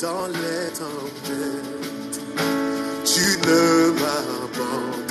dans les tempêtes. Tu ne m'abandonnes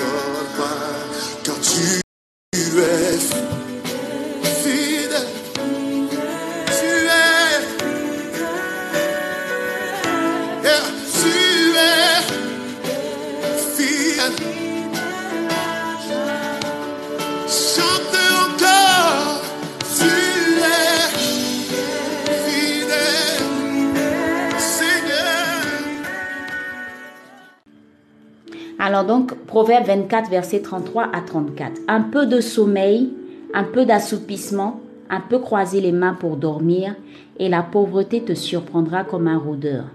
Proverbe 24, verset 33 à 34. Un peu de sommeil, un peu d'assoupissement, un peu croiser les mains pour dormir, et la pauvreté te surprendra comme un rôdeur,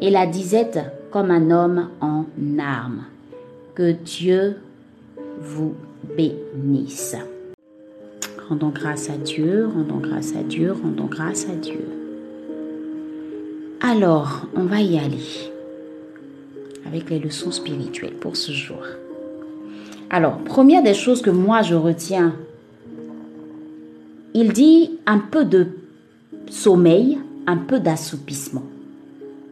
et la disette comme un homme en armes. Que Dieu vous bénisse. Rendons grâce à Dieu, rendons grâce à Dieu, rendons grâce à Dieu. Alors, on va y aller avec les leçons spirituelles pour ce jour. Alors, première des choses que moi je retiens, il dit un peu de sommeil, un peu d'assoupissement.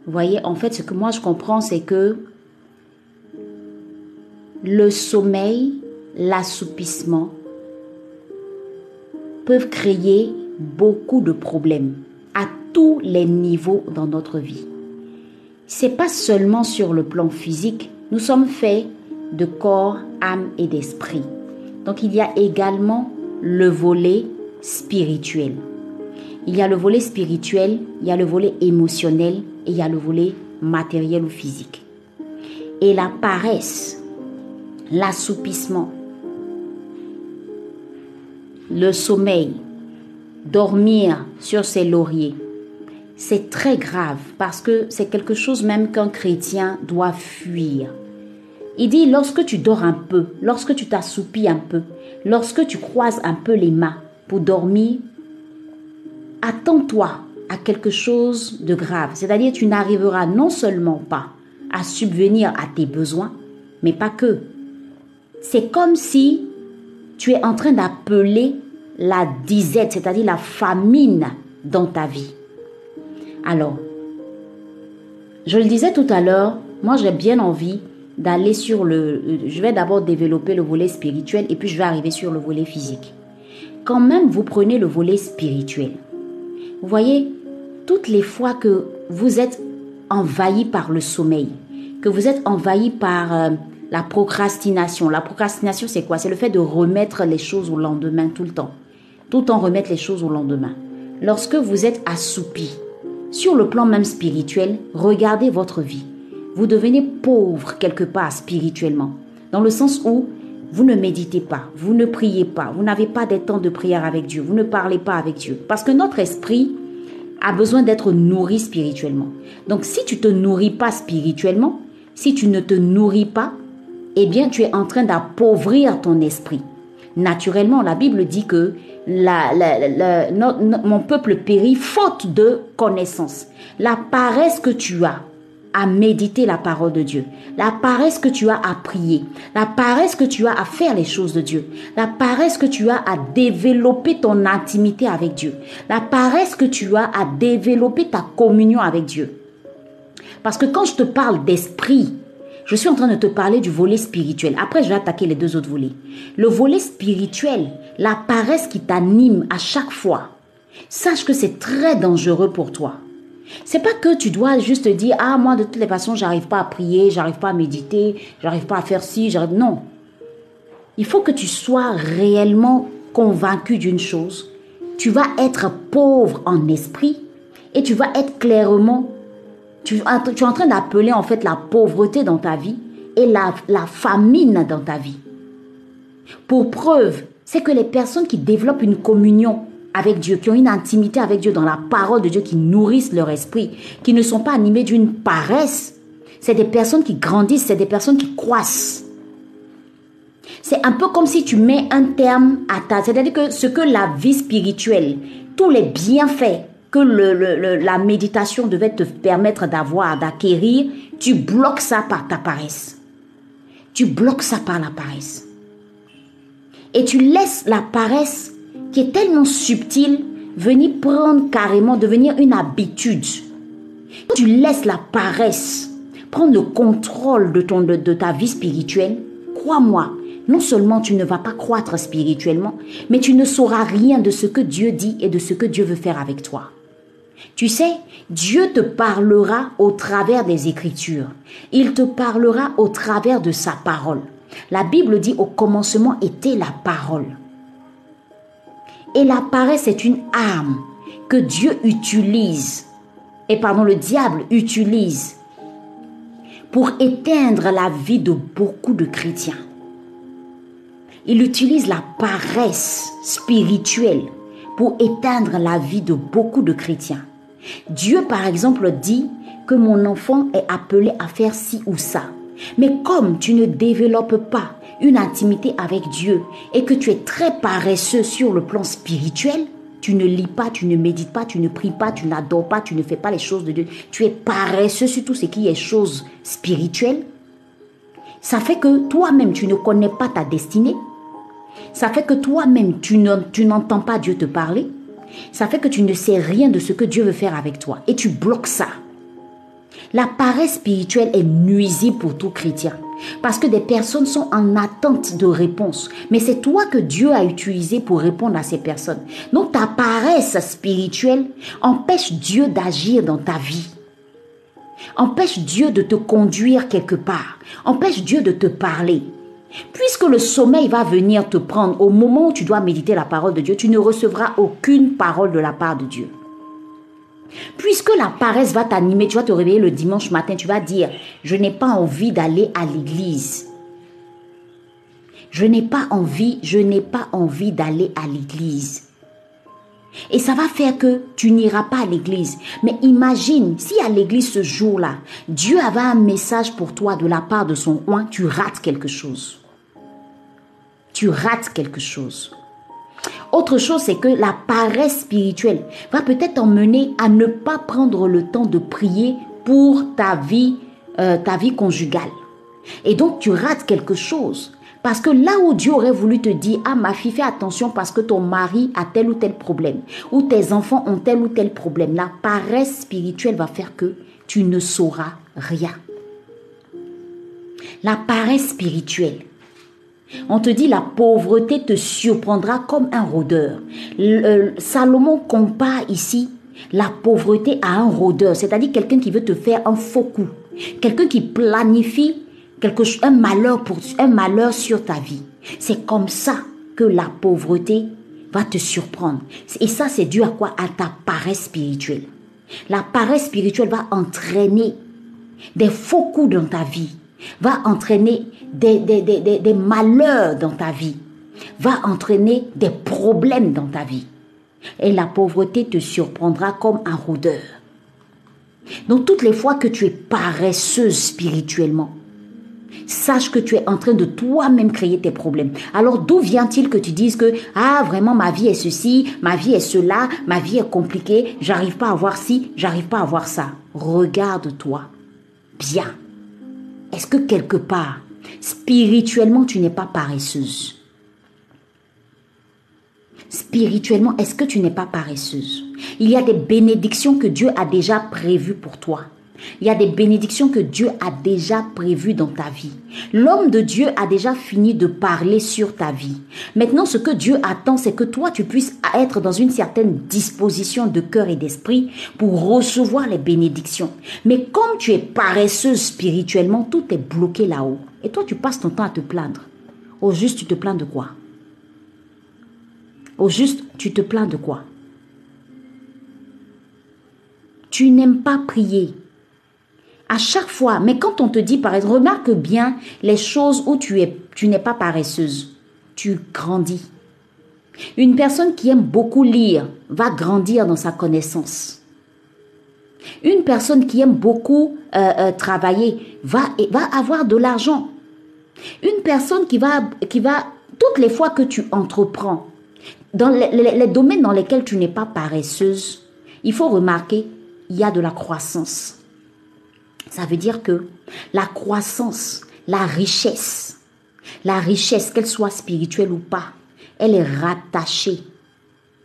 Vous voyez, en fait, ce que moi je comprends, c'est que le sommeil, l'assoupissement peuvent créer beaucoup de problèmes à tous les niveaux dans notre vie. C'est pas seulement sur le plan physique, nous sommes faits de corps, âme et d'esprit. Donc il y a également le volet spirituel. Il y a le volet spirituel, il y a le volet émotionnel et il y a le volet matériel ou physique. Et la paresse, l'assoupissement, le sommeil, dormir sur ses lauriers, c'est très grave parce que c'est quelque chose même qu'un chrétien doit fuir. Il dit lorsque tu dors un peu, lorsque tu t'assoupis un peu, lorsque tu croises un peu les mains pour dormir, attends-toi à quelque chose de grave. C'est-à-dire tu n'arriveras non seulement pas à subvenir à tes besoins, mais pas que. C'est comme si tu es en train d'appeler la disette, c'est-à-dire la famine dans ta vie. Alors, je le disais tout à l'heure, moi j'ai bien envie d'aller sur le... Je vais d'abord développer le volet spirituel et puis je vais arriver sur le volet physique. Quand même vous prenez le volet spirituel, vous voyez, toutes les fois que vous êtes envahi par le sommeil, que vous êtes envahi par euh, la procrastination. La procrastination, c'est quoi? C'est le fait de remettre les choses au lendemain tout le temps. Tout le temps remettre les choses au lendemain. Lorsque vous êtes assoupi, sur le plan même spirituel, regardez votre vie. Vous devenez pauvre quelque part spirituellement. Dans le sens où vous ne méditez pas, vous ne priez pas, vous n'avez pas des temps de prière avec Dieu, vous ne parlez pas avec Dieu. Parce que notre esprit a besoin d'être nourri spirituellement. Donc si tu te nourris pas spirituellement, si tu ne te nourris pas, eh bien tu es en train d'appauvrir ton esprit. Naturellement, la Bible dit que mon peuple périt faute de connaissance. La paresse que tu as à méditer la parole de Dieu, la paresse que tu as à prier, la paresse que tu as à faire les choses de Dieu, la paresse que tu as à développer ton intimité avec Dieu, la paresse que tu as à développer ta communion avec Dieu. Parce que quand je te parle d'esprit, je suis en train de te parler du volet spirituel. Après, je vais attaquer les deux autres volets. Le volet spirituel, la paresse qui t'anime à chaque fois, sache que c'est très dangereux pour toi. C'est pas que tu dois juste te dire ah moi de toutes les façons j'arrive pas à prier, j'arrive pas à méditer, j'arrive pas à faire ci, j'arrive non. Il faut que tu sois réellement convaincu d'une chose. Tu vas être pauvre en esprit et tu vas être clairement tu, tu es en train d'appeler en fait la pauvreté dans ta vie et la, la famine dans ta vie. Pour preuve, c'est que les personnes qui développent une communion avec Dieu, qui ont une intimité avec Dieu dans la parole de Dieu, qui nourrissent leur esprit, qui ne sont pas animées d'une paresse, c'est des personnes qui grandissent, c'est des personnes qui croissent. C'est un peu comme si tu mets un terme à ta... C'est-à-dire que ce que la vie spirituelle, tous les bienfaits que la méditation devait te permettre d'avoir, d'acquérir, tu bloques ça par ta paresse. Tu bloques ça par la paresse. Et tu laisses la paresse qui est tellement subtile venir prendre carrément, devenir une habitude. Tu laisses la paresse prendre le contrôle de, ton, de ta vie spirituelle, crois-moi, non seulement tu ne vas pas croître spirituellement, mais tu ne sauras rien de ce que Dieu dit et de ce que Dieu veut faire avec toi. Tu sais, Dieu te parlera au travers des Écritures. Il te parlera au travers de sa parole. La Bible dit au commencement était la parole. Et la paresse est une arme que Dieu utilise, et pardon, le diable utilise pour éteindre la vie de beaucoup de chrétiens. Il utilise la paresse spirituelle pour éteindre la vie de beaucoup de chrétiens. Dieu, par exemple, dit que mon enfant est appelé à faire ci ou ça. Mais comme tu ne développes pas une intimité avec Dieu et que tu es très paresseux sur le plan spirituel, tu ne lis pas, tu ne médites pas, tu ne pries pas, tu n'adores pas, tu ne fais pas les choses de Dieu. Tu es paresseux sur tout ce qui est choses spirituelles. Ça fait que toi-même, tu ne connais pas ta destinée. Ça fait que toi-même, tu n'entends pas Dieu te parler. Ça fait que tu ne sais rien de ce que Dieu veut faire avec toi. Et tu bloques ça. La paresse spirituelle est nuisible pour tout chrétien. Parce que des personnes sont en attente de réponses. Mais c'est toi que Dieu a utilisé pour répondre à ces personnes. Donc ta paresse spirituelle empêche Dieu d'agir dans ta vie. Empêche Dieu de te conduire quelque part. Empêche Dieu de te parler. Puisque le sommeil va venir te prendre au moment où tu dois méditer la parole de Dieu, tu ne recevras aucune parole de la part de Dieu. Puisque la paresse va t'animer, tu vas te réveiller le dimanche matin, tu vas dire, je n'ai pas envie d'aller à l'église. Je n'ai pas envie, je n'ai pas envie d'aller à l'église. Et ça va faire que tu n'iras pas à l'église. Mais imagine, si à l'église ce jour-là, Dieu avait un message pour toi de la part de son oint, tu rates quelque chose. Tu rates quelque chose. Autre chose, c'est que la paresse spirituelle va peut-être t'emmener à ne pas prendre le temps de prier pour ta vie, euh, ta vie conjugale. Et donc tu rates quelque chose. Parce que là où Dieu aurait voulu te dire, ah ma fille, fais attention parce que ton mari a tel ou tel problème, ou tes enfants ont tel ou tel problème, la paresse spirituelle va faire que tu ne sauras rien. La paresse spirituelle. On te dit la pauvreté te surprendra comme un rôdeur. Euh, Salomon compare ici la pauvreté à un rôdeur, c'est-à-dire quelqu'un qui veut te faire un faux coup, quelqu'un qui planifie quelque un malheur pour un malheur sur ta vie. C'est comme ça que la pauvreté va te surprendre. Et ça, c'est dû à quoi? À ta paresse spirituelle. La paresse spirituelle va entraîner des faux coups dans ta vie, va entraîner des, malheurs dans ta vie, va entraîner des problèmes dans ta vie. Et la pauvreté te surprendra comme un rôdeur. Donc toutes les fois que tu es paresseuse spirituellement, sache que tu es en train de toi-même créer tes problèmes. Alors d'où vient-il que tu dises que ah vraiment ma vie est ceci, ma vie est cela, ma vie est compliquée, j'arrive pas à voir ci, j'arrive pas à voir ça. Regarde-toi bien. Est-ce que quelque part spirituellement tu n'es pas paresseuse? Spirituellement, est-ce que tu n'es pas paresseuse? Il y a des bénédictions que Dieu a déjà prévues pour toi. Il y a des bénédictions que Dieu a déjà prévues dans ta vie. L'homme de Dieu a déjà fini de parler sur ta vie. Maintenant, ce que Dieu attend, c'est que toi, tu puisses être dans une certaine disposition de cœur et d'esprit pour recevoir les bénédictions. Mais comme tu es paresseuse spirituellement, tout est bloqué là-haut. Et toi, tu passes ton temps à te plaindre. Au juste, tu te plains de quoi? Au juste, tu te plains de quoi? Tu n'aimes pas prier à chaque fois. Mais quand on te dit, par exemple, remarque bien les choses où tu es, tu n'es pas paresseuse. Tu grandis. Une personne qui aime beaucoup lire va grandir dans sa connaissance. Une personne qui aime beaucoup euh, euh, travailler va, va avoir de l'argent. Une personne qui va, qui va, toutes les fois que tu entreprends, dans les domaines dans lesquels tu n'es pas paresseuse, il faut remarquer, il y a de la croissance. Ça veut dire que la croissance, la richesse, la richesse, qu'elle soit spirituelle ou pas, elle est rattachée.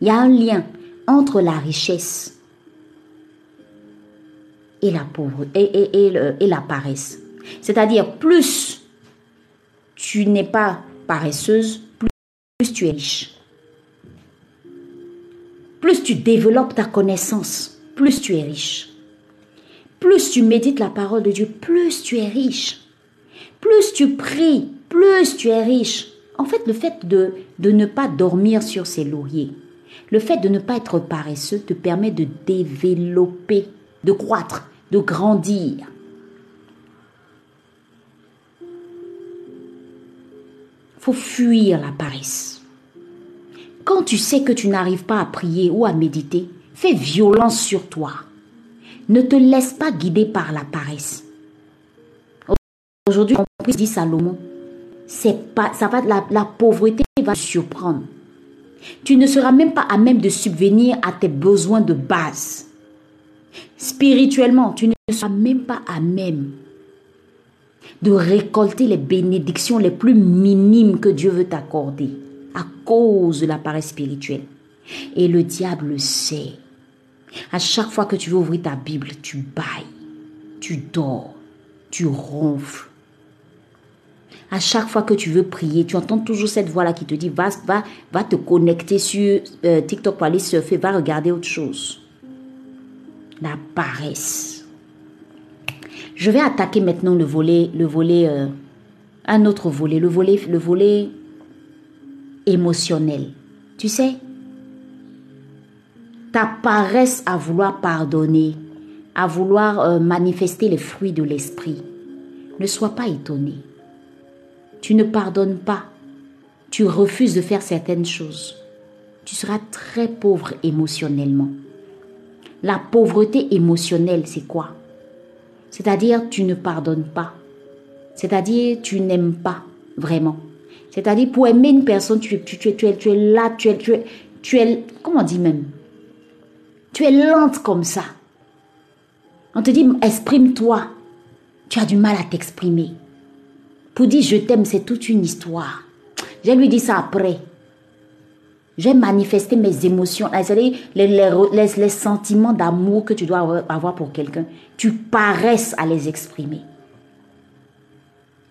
Il y a un lien entre la richesse et la et, et, et, paresse. C'est-à-dire, plus tu n'es pas paresseuse, plus tu es riche. Plus tu développes ta connaissance, plus tu es riche. Plus tu médites la parole de Dieu, plus tu es riche. Plus tu pries, plus tu es riche. En fait, le fait de, de ne pas dormir sur ses lauriers, le fait de ne pas être paresseux te permet de développer, de croître, de grandir. faut fuir la paresse. Quand tu sais que tu n'arrives pas à prier ou à méditer, fais violence sur toi. Ne te laisse pas guider par la paresse. Aujourd'hui, on dit Salomon, c'est pas, ça va, la, la pauvreté va te surprendre. Tu ne seras même pas à même de subvenir à tes besoins de base. Spirituellement, tu ne seras même pas à même de récolter les bénédictions les plus minimes que Dieu veut t'accorder à cause de la paresse spirituelle. Et le diable le sait. À chaque fois que tu veux ouvrir ta Bible, tu bailles, tu dors, tu ronfles. À chaque fois que tu veux prier, tu entends toujours cette voix-là qui te dit va, va, va te connecter sur euh, TikTok pour aller surfer, va regarder autre chose. La paresse. Je vais attaquer maintenant le volet, le volet, euh, un autre volet, le volet, le volet émotionnel. Tu sais, ta paresse à vouloir pardonner, à vouloir euh, manifester les fruits de l'esprit. Ne sois pas étonné. Tu ne pardonnes pas. Tu refuses de faire certaines choses. Tu seras très pauvre émotionnellement. La pauvreté émotionnelle, c'est quoi? C'est-à-dire, tu ne pardonnes pas. C'est-à-dire, tu n'aimes pas vraiment. C'est-à-dire, pour aimer une personne, tu, es là, tu es, tu es, tu es, comment on dit même? Tu es lente comme ça. On te dit, exprime-toi. Tu as du mal à t'exprimer. Pour dire je t'aime, c'est toute une histoire. Je lui dis ça après. Je vais manifester mes émotions, les, sentiments d'amour que tu dois avoir pour quelqu'un. Tu paresses à les exprimer.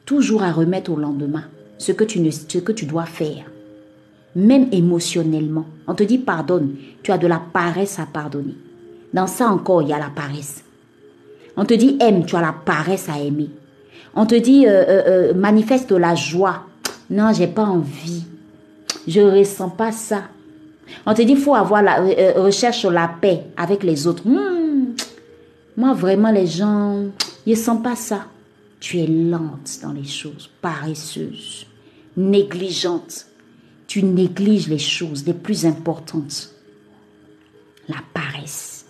Toujours à remettre au lendemain ce que tu, ne, ce que tu dois faire. Même émotionnellement. On te dit pardonne. Tu as de la paresse à pardonner. Dans ça encore, il y a la paresse. On te dit aime. Tu as la paresse à aimer. On te dit euh, euh, euh, manifeste la joie. Non, j'ai pas envie. Je ressens pas ça. On te dit faut avoir la recherche la paix avec les autres. Hmm. Moi vraiment les gens, ils sentent pas ça. Tu es lente dans les choses, paresseuse, négligente. Tu négliges les choses les plus importantes. La paresse.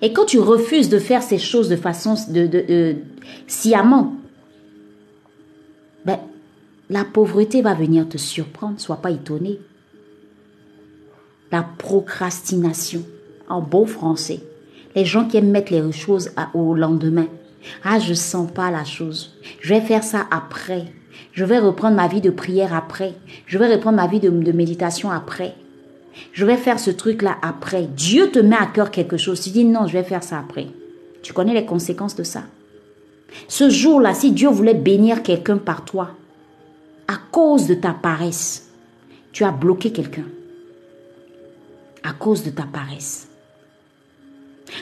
Et quand tu refuses de faire ces choses de façon de, de, sciemment, ben, la pauvreté va venir te surprendre, sois pas étonné. La procrastination, en beau français. Les gens qui aiment mettre les choses au lendemain. Ah, je sens pas la chose. Je vais faire ça après. Je vais reprendre ma vie de prière après. Je vais reprendre ma vie de, méditation après. Je vais faire ce truc-là après. Dieu te met à cœur quelque chose. Tu dis non, je vais faire ça après. Tu connais les conséquences de ça. Ce jour-là, si Dieu voulait bénir quelqu'un par toi, à cause de ta paresse, tu as bloqué quelqu'un. À cause de ta paresse.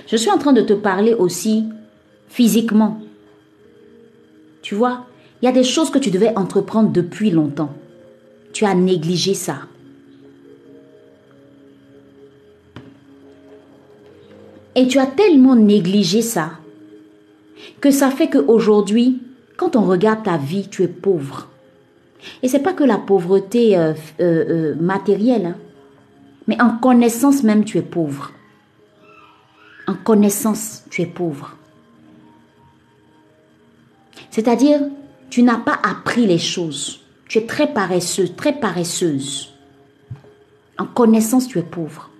Je suis en train de te parler aussi physiquement. Tu vois, il y a des choses que tu devais entreprendre depuis longtemps. Tu as négligé ça. Et tu as tellement négligé ça que ça fait qu'aujourd'hui, quand on regarde ta vie, tu es pauvre. Et c'est pas que la pauvreté euh, euh, euh, matérielle, hein, mais en connaissance même, tu es pauvre. En connaissance, tu es pauvre. C'est-à-dire, tu n'as pas appris les choses. Tu es très paresseuse, très paresseuse. En connaissance, tu es pauvre.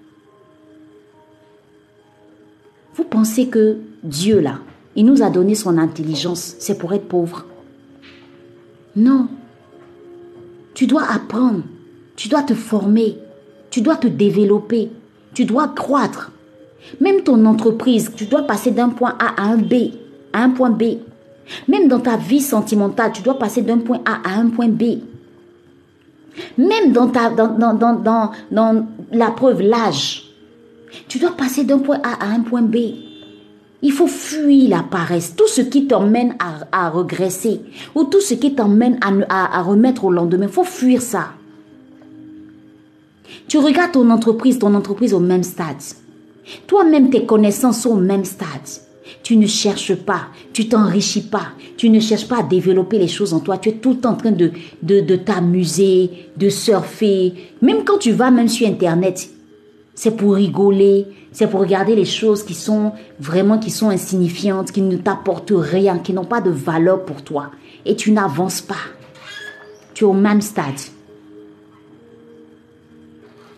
Vous pensez que Dieu, là, il nous a donné son intelligence, c'est pour être pauvre Non. Tu dois apprendre, tu dois te former, tu dois te développer, tu dois croître. Même ton entreprise, tu dois passer d'un point A à un B, à un point B. Même dans ta vie sentimentale, tu dois passer d'un point A à un point B. Même dans, ta, dans, dans, la preuve, l'âge, tu dois passer d'un point A à un point B. Il faut fuir la paresse, tout ce qui t'emmène à, regresser ou tout ce qui t'emmène à, à, à remettre au lendemain. Il faut fuir ça. Tu regardes ton entreprise, ton entreprise au même stade. Toi-même, tes connaissances sont au même stade. Tu ne cherches pas, tu t'enrichis pas, tu ne cherches pas à développer les choses en toi. Tu es tout en train de, de, de t'amuser, de surfer. Même quand tu vas même sur Internet, c'est pour rigoler, c'est pour regarder les choses qui sont vraiment qui sont insignifiantes, qui ne t'apportent rien, qui n'ont pas de valeur pour toi. Et tu n'avances pas. Tu es au même stade.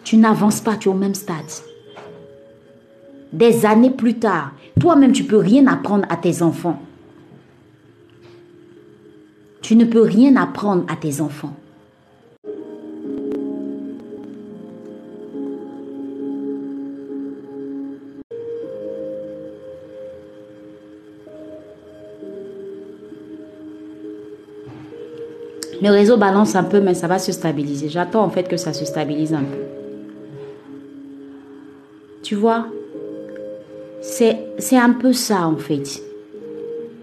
Tu n'avances pas, tu es au même stade. Des années plus tard, toi-même, tu peux rien apprendre à tes enfants. Tu ne peux rien apprendre à tes enfants. Le réseau balance un peu, mais ça va se stabiliser. J'attends en fait que ça se stabilise un peu. Tu vois, c'est un peu ça en fait.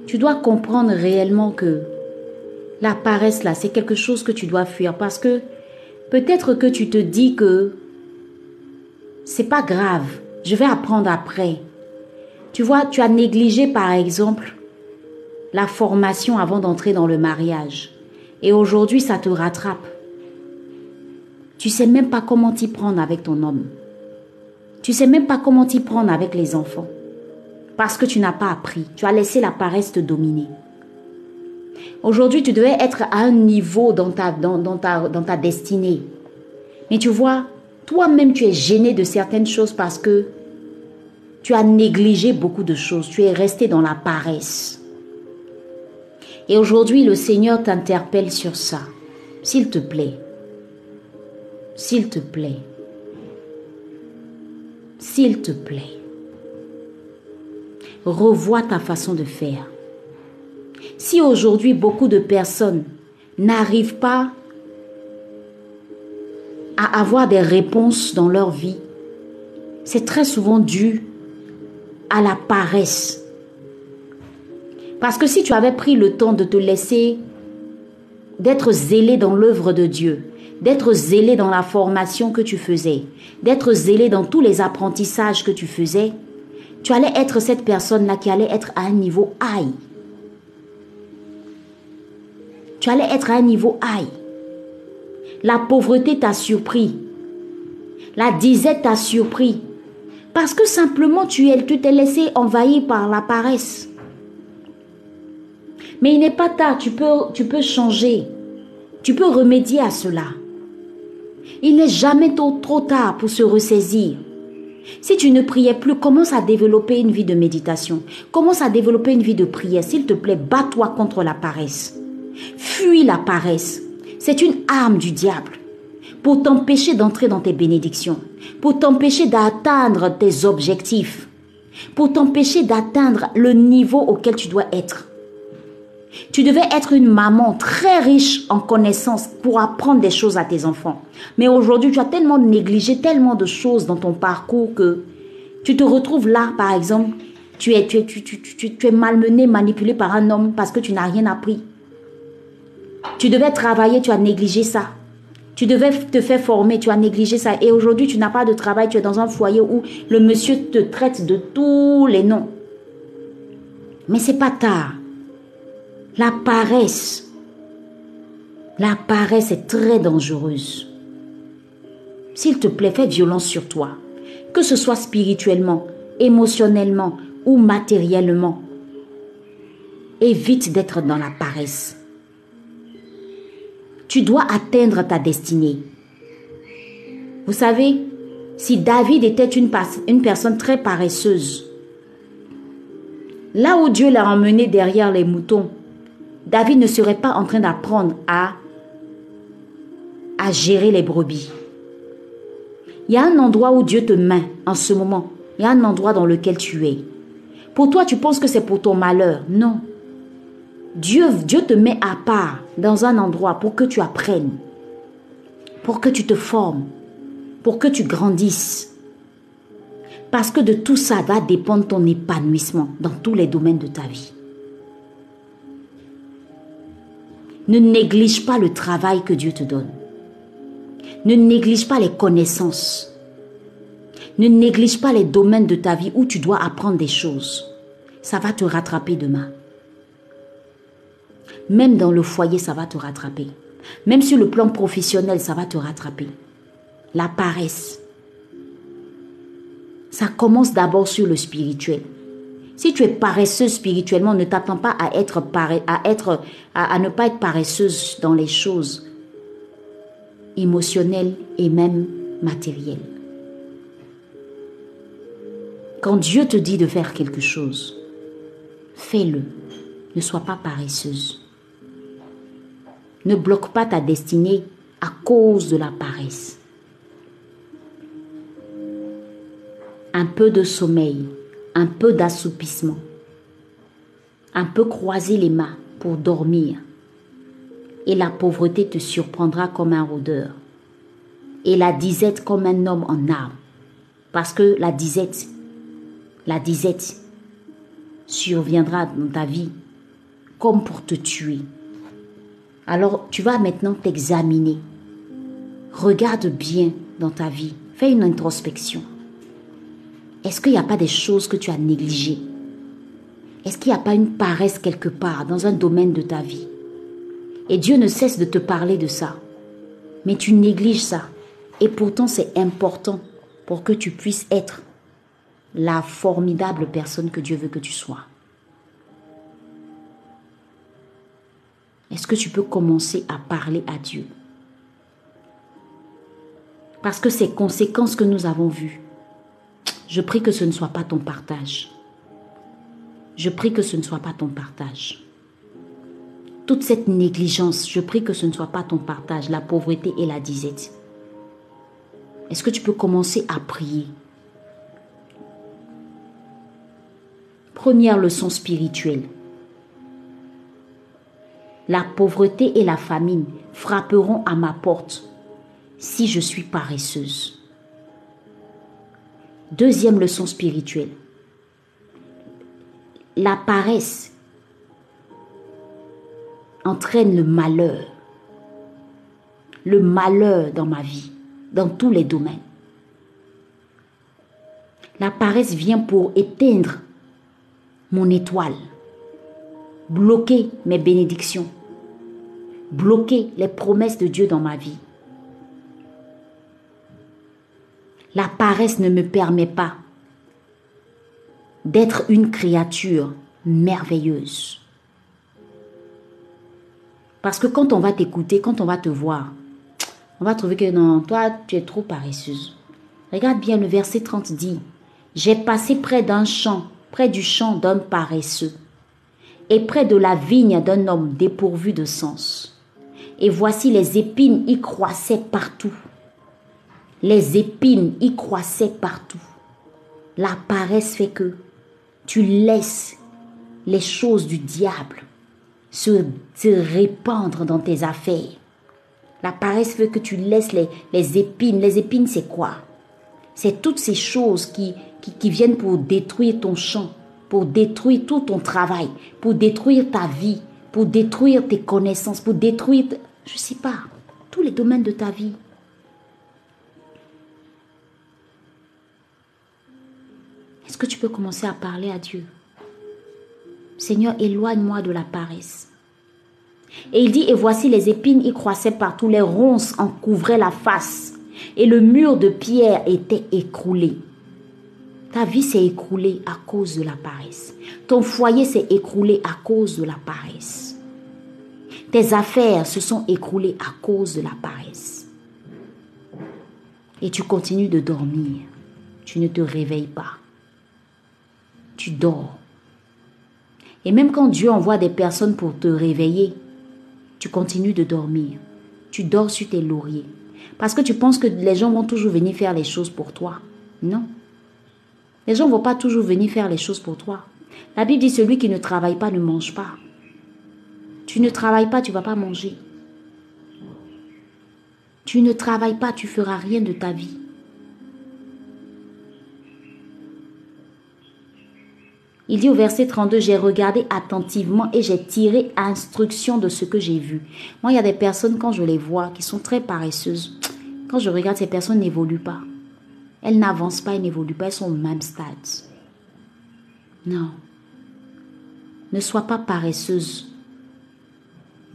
Tu dois comprendre réellement que la paresse là, c'est quelque chose que tu dois fuir parce que peut-être que tu te dis que c'est pas grave, je vais apprendre après. Tu vois, tu as négligé par exemple la formation avant d'entrer dans le mariage. Et aujourd'hui, ça te rattrape. Tu sais même pas comment t'y prendre avec ton homme. Tu sais même pas comment t'y prendre avec les enfants. Parce que tu n'as pas appris. Tu as laissé la paresse te dominer. Aujourd'hui, tu devais être à un niveau dans ta, dans, dans ta, dans ta destinée. Mais tu vois, toi-même, tu es gêné de certaines choses parce que tu as négligé beaucoup de choses. Tu es resté dans la paresse. Et aujourd'hui, le Seigneur t'interpelle sur ça. S'il te plaît. S'il te plaît. S'il te plaît. Revois ta façon de faire. Si aujourd'hui beaucoup de personnes n'arrivent pas à avoir des réponses dans leur vie, c'est très souvent dû à la paresse parce que si tu avais pris le temps de te laisser, d'être zélé dans l'œuvre de Dieu, d'être zélé dans la formation que tu faisais, d'être zélé dans tous les apprentissages que tu faisais, tu allais être cette personne-là qui allait être à un niveau high. Tu allais être à un niveau high. La pauvreté t'a surpris. La disette t'a surpris. Parce que simplement tu t'es laissé envahir par la paresse. Mais il n'est pas tard, tu peux, tu peux changer. Tu peux remédier à cela. Il n'est jamais trop, trop tard pour se ressaisir. Si tu ne priais plus, commence à développer une vie de méditation. Commence à développer une vie de prière. S'il te plaît, bats-toi contre la paresse. Fuis la paresse. C'est une arme du diable pour t'empêcher d'entrer dans tes bénédictions, pour t'empêcher d'atteindre tes objectifs, pour t'empêcher d'atteindre le niveau auquel tu dois être. Tu devais être une maman très riche en connaissances pour apprendre des choses à tes enfants. Mais aujourd'hui, tu as tellement négligé tellement de choses dans ton parcours que tu te retrouves là, par exemple, tu es, malmené, manipulé par un homme parce que tu n'as rien appris. Tu devais travailler, tu as négligé ça. Tu devais te faire former, tu as négligé ça. Et aujourd'hui, tu n'as pas de travail, tu es dans un foyer où le monsieur te traite de tous les noms. Mais c'est pas tard. La paresse. La paresse est très dangereuse. S'il te plaît, fais violence sur toi. Que ce soit spirituellement, émotionnellement ou matériellement. Évite d'être dans la paresse. Tu dois atteindre ta destinée. Vous savez, si David était une, une personne très paresseuse, là où Dieu l'a emmené derrière les moutons, David ne serait pas en train d'apprendre à, à gérer les brebis. Il y a un endroit où Dieu te met en ce moment. Il y a un endroit dans lequel tu es. Pour toi, tu penses que c'est pour ton malheur. Non. Dieu, Dieu te met à part dans un endroit pour que tu apprennes, pour que tu te formes, pour que tu grandisses. Parce que de tout ça va dépendre ton épanouissement dans tous les domaines de ta vie. Ne néglige pas le travail que Dieu te donne. Ne néglige pas les connaissances. Ne néglige pas les domaines de ta vie où tu dois apprendre des choses. Ça va te rattraper demain. Même dans le foyer, ça va te rattraper. Même sur le plan professionnel, ça va te rattraper. La paresse. Ça commence d'abord sur le spirituel. Si tu es paresseuse spirituellement, ne t'attends pas à être, à, ne pas être paresseuse dans les choses émotionnelles et même matérielles. Quand Dieu te dit de faire quelque chose, fais-le. Ne sois pas paresseuse. Ne bloque pas ta destinée à cause de la paresse. Un peu de sommeil, un peu d'assoupissement, un peu croiser les mains pour dormir, et la pauvreté te surprendra comme un rôdeur, et la disette comme un homme en armes, parce que la disette, la disette surviendra dans ta vie comme pour te tuer. Alors tu vas maintenant t'examiner. Regarde bien dans ta vie. Fais une introspection. Est-ce qu'il n'y a pas des choses que tu as négligées? Est-ce qu'il n'y a pas une paresse quelque part dans un domaine de ta vie? Et Dieu ne cesse de te parler de ça. Mais tu négliges ça. Et pourtant c'est important pour que tu puisses être la formidable personne que Dieu veut que tu sois. Est-ce que tu peux commencer à parler à Dieu? Parce que ces conséquences que nous avons vues, je prie que ce ne soit pas ton partage. Je prie que ce ne soit pas ton partage. Toute cette négligence, je prie que ce ne soit pas ton partage, la pauvreté et la disette. Est-ce que tu peux commencer à prier? Première leçon spirituelle. La pauvreté et la famine frapperont à ma porte si je suis paresseuse. Deuxième leçon spirituelle. La paresse entraîne le malheur. Le malheur dans ma vie, dans tous les domaines. La paresse vient pour éteindre mon étoile, bloquer mes bénédictions, bloquer les promesses de Dieu dans ma vie. La paresse ne me permet pas d'être une créature merveilleuse. Parce que quand on va t'écouter, quand on va te voir, on va trouver que non, toi, tu es trop paresseuse. Regarde bien le verset 30 dit, j'ai passé près d'un champ, près du champ d'un paresseux, et près de la vigne d'un homme dépourvu de sens. Et voici les épines y croissaient partout les épines y croissaient partout. La paresse fait que tu laisses les choses du diable se, répandre dans tes affaires. La paresse fait que tu laisses les, les épines. Les épines, c'est quoi? C'est toutes ces choses qui, qui, qui viennent pour détruire ton champ, pour détruire tout ton travail, pour détruire ta vie, pour détruire tes connaissances, pour détruire, je ne sais pas, tous les domaines de ta vie. Que tu peux commencer à parler à Dieu Seigneur, éloigne-moi de la paresse. Et il dit, et voici les épines y croissaient partout, les ronces en couvraient la face, et le mur de pierre était écroulé. Ta vie s'est écroulée à cause de la paresse. Ton foyer s'est écroulé à cause de la paresse. Tes affaires se sont écroulées à cause de la paresse. Et tu continues de dormir. Tu ne te réveilles pas tu dors. Et même quand Dieu envoie des personnes pour te réveiller, tu continues de dormir. Tu dors sur tes lauriers. Parce que tu penses que les gens vont toujours venir faire les choses pour toi. Non. Les gens ne vont pas toujours venir faire les choses pour toi. La Bible dit celui qui ne travaille pas ne mange pas. Tu ne travailles pas, tu ne vas pas manger. Tu ne travailles pas, tu feras rien de ta vie. Il dit au verset 32, j'ai regardé attentivement et j'ai tiré instruction de ce que j'ai vu. Moi, il y a des personnes, quand je les vois, qui sont très paresseuses. Quand je regarde, ces personnes n'évoluent pas. Elles n'avancent pas, elles n'évoluent pas, elles sont au même stade. Non. Ne sois pas paresseuse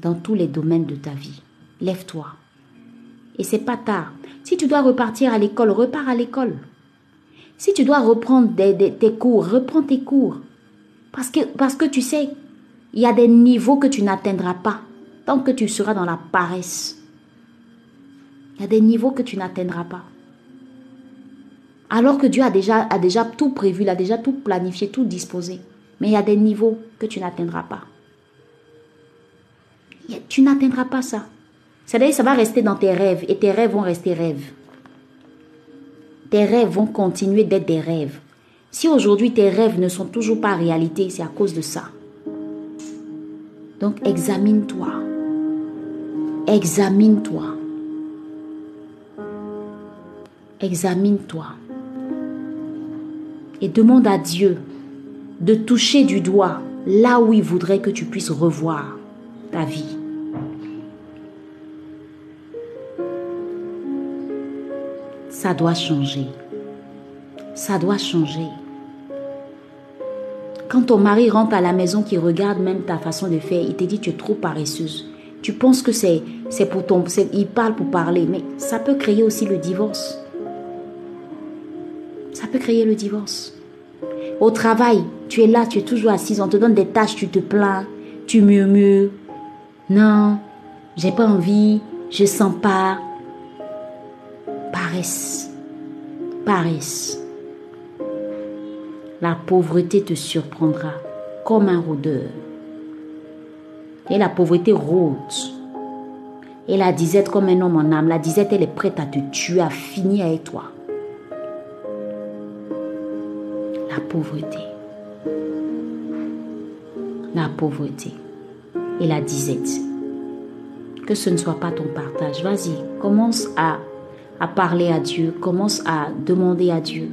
dans tous les domaines de ta vie. Lève-toi. Et c'est pas tard. Si tu dois repartir à l'école, repars à l'école. Si tu dois reprendre tes cours, reprends tes cours. Parce que, que tu sais, il y a des niveaux que tu n'atteindras pas tant que tu seras dans la paresse. Il y a des niveaux que tu n'atteindras pas. Alors que Dieu a déjà, tout prévu, il a déjà tout planifié, tout disposé. Mais il y a des niveaux que tu n'atteindras pas. Tu n'atteindras pas ça. C'est-à-dire ça va rester dans tes rêves et tes rêves vont rester rêves. Tes rêves vont continuer d'être des rêves. Si aujourd'hui tes rêves ne sont toujours pas réalité, c'est à cause de ça. Donc examine-toi. Examine-toi. Examine-toi. Et demande à Dieu de toucher du doigt là où il voudrait que tu puisses revoir ta vie. Ça doit changer. Ça doit changer. Quand ton mari rentre à la maison, qui regarde même ta façon de faire, il te dit tu es trop paresseuse. Tu penses que c'est c'est pour ton il parle pour parler, mais ça peut créer aussi le divorce. Ça peut créer le divorce. Au travail, tu es là, tu es toujours assise, on te donne des tâches, tu te plains, tu murmures. Non, j'ai pas envie, je sens pas, paresse, paresse. La pauvreté te surprendra comme un rôdeur. Et la pauvreté rôde. Et la disette comme un homme en âme. La disette, elle est prête à te tuer, à finir avec toi. La pauvreté. La pauvreté. Et la disette. Que ce ne soit pas ton partage. Vas-y, commence à à parler à Dieu, commence à demander à Dieu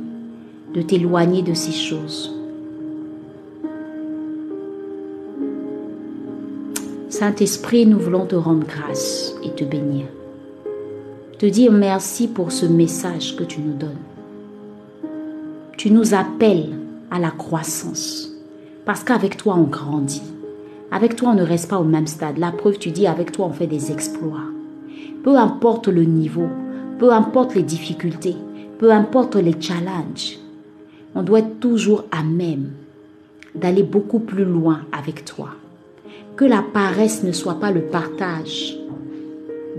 de t'éloigner de ces choses. Saint-Esprit, nous voulons te rendre grâce et te bénir. Te dire merci pour ce message que tu nous donnes. Tu nous appelles à la croissance. Parce qu'avec toi, on grandit. Avec toi, on ne reste pas au même stade. La preuve, tu dis, avec toi, on fait des exploits. Peu importe le niveau, peu importe les difficultés, peu importe les challenges, on doit être toujours à même d'aller beaucoup plus loin avec toi. Que la paresse ne soit pas le partage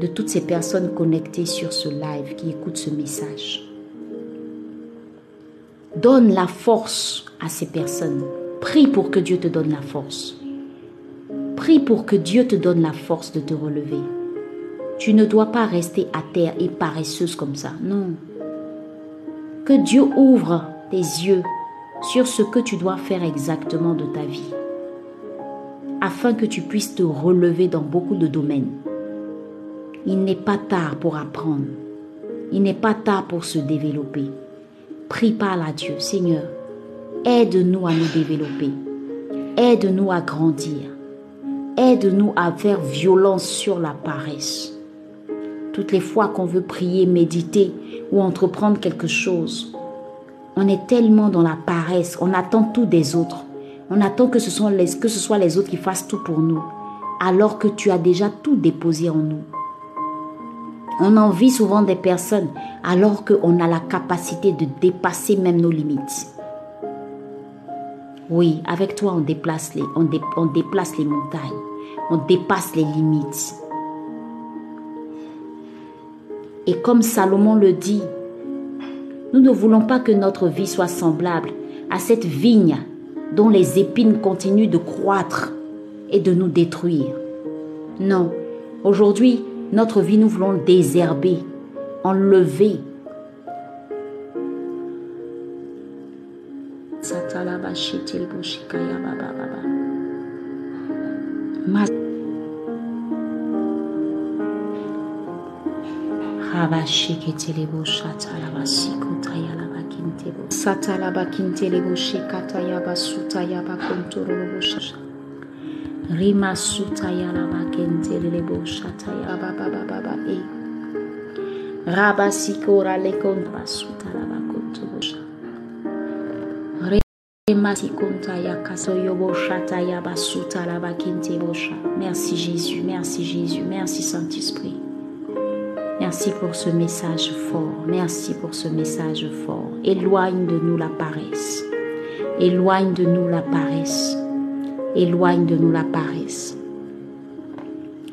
de toutes ces personnes connectées sur ce live qui écoutent ce message. Donne la force à ces personnes. Prie pour que Dieu te donne la force. Prie pour que Dieu te donne la force de te relever. Tu ne dois pas rester à terre et paresseuse comme ça. Non. Que Dieu ouvre tes yeux sur ce que tu dois faire exactement de ta vie, afin que tu puisses te relever dans beaucoup de domaines. Il n'est pas tard pour apprendre. Il n'est pas tard pour se développer. Prie par à Dieu, Seigneur, aide-nous à nous développer. Aide-nous à grandir. Aide-nous à faire violence sur la paresse. Toutes les fois qu'on veut prier, méditer ou entreprendre quelque chose, on est tellement dans la paresse, on attend tout des autres. On attend que ce, soit les, autres qui fassent tout pour nous, alors que tu as déjà tout déposé en nous. On envie souvent des personnes alors qu'on a la capacité de dépasser même nos limites. Oui, avec toi, on déplace les montagnes, on dépasse les limites. Et comme Salomon le dit, nous ne voulons pas que notre vie soit semblable à cette vigne dont les épines continuent de croître et de nous détruire. Non, aujourd'hui, notre vie, nous voulons désherber, enlever. Rabashiketelebo shatalabasikotayaaba kintebo. Satalaba kintelebo shekatayaba sutayaba kontorolobo shasha. Rima sutayalaba kentelebo shatayaba baba baba e. Rabasikora lekontra sutalaba kontobo sha. Merci Jésus, merci Jésus, merci Saint-Esprit. Merci pour ce message fort, merci pour ce message fort. Éloigne de nous la paresse, éloigne de nous la paresse, éloigne de nous la paresse.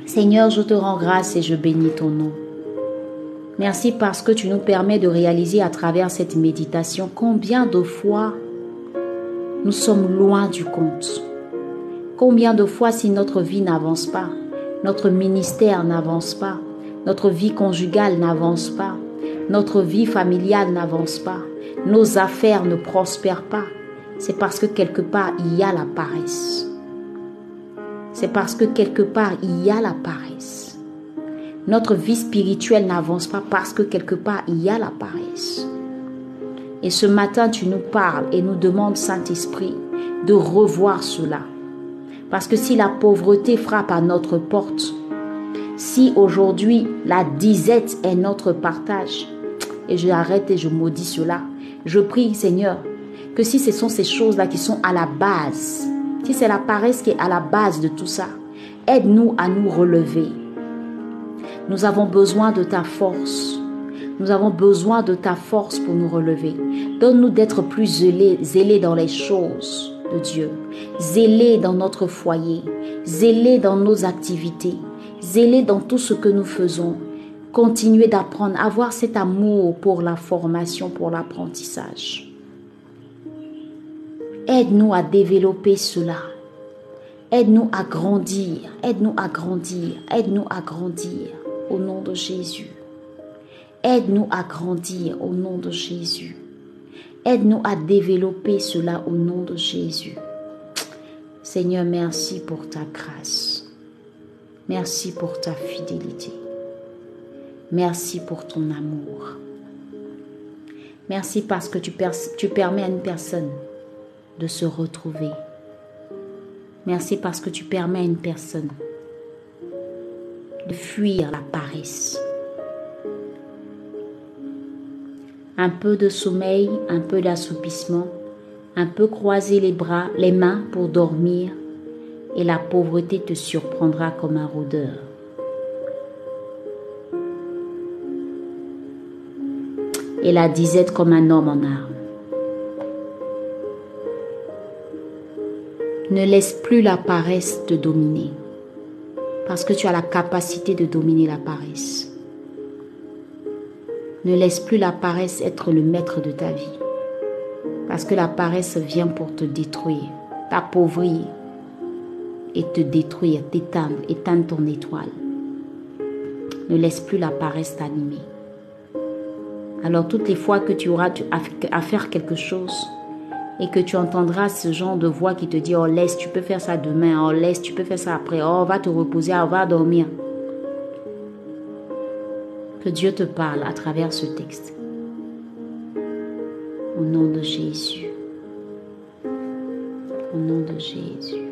Seigneur, je te rends grâce et je bénis ton nom. Merci parce que tu nous permets de réaliser à travers cette méditation combien de fois nous sommes loin du compte. Combien de fois si notre vie n'avance pas, notre ministère n'avance pas, notre vie conjugale n'avance pas, notre vie familiale n'avance pas, nos affaires ne prospèrent pas, c'est parce que quelque part il y a la paresse. C'est parce que quelque part il y a la paresse. Notre vie spirituelle n'avance pas parce que quelque part il y a la paresse. Et ce matin, tu nous parles et nous demandes, Saint-Esprit, de revoir cela. Parce que si la pauvreté frappe à notre porte, si aujourd'hui la disette est notre partage, et je arrête et je maudis cela, je prie, Seigneur, que si ce sont ces choses-là qui sont à la base, si c'est la paresse qui est à la base de tout ça, aide-nous à nous relever. Nous avons besoin de ta force. Nous avons besoin de ta force pour nous relever. Donne-nous d'être plus zélés, zélés dans les choses de Dieu, zélés dans notre foyer, zélés dans nos activités, zélés dans tout ce que nous faisons. Continuer d'apprendre, avoir cet amour pour la formation, pour l'apprentissage. Aide-nous à développer cela. Aide-nous à grandir, aide-nous à grandir, aide-nous à grandir au nom de Jésus. Aide-nous à grandir au nom de Jésus. Aide-nous à développer cela au nom de Jésus. Seigneur, merci pour ta grâce. Merci pour ta fidélité. Merci pour ton amour. Merci parce que tu, permets à une personne de se retrouver. Merci parce que tu permets à une personne de fuir la paresse. Un peu de sommeil, un peu d'assoupissement, un peu croiser les bras, les mains pour dormir, et la pauvreté te surprendra comme un rôdeur. Et la disette comme un homme en armes. Ne laisse plus la paresse te dominer, parce que tu as la capacité de dominer la paresse. Ne laisse plus la paresse être le maître de ta vie, parce que la paresse vient pour te détruire, t'appauvrir et te détruire, t'éteindre, éteindre ton étoile. Ne laisse plus la paresse t'animer. Alors toutes les fois que tu auras à faire quelque chose, et que tu entendras ce genre de voix qui te dit Oh, laisse, tu peux faire ça demain, oh, laisse, tu peux faire ça après, oh, va te reposer, oh, va dormir. Que Dieu te parle à travers ce texte. Au nom de Jésus. Au nom de Jésus.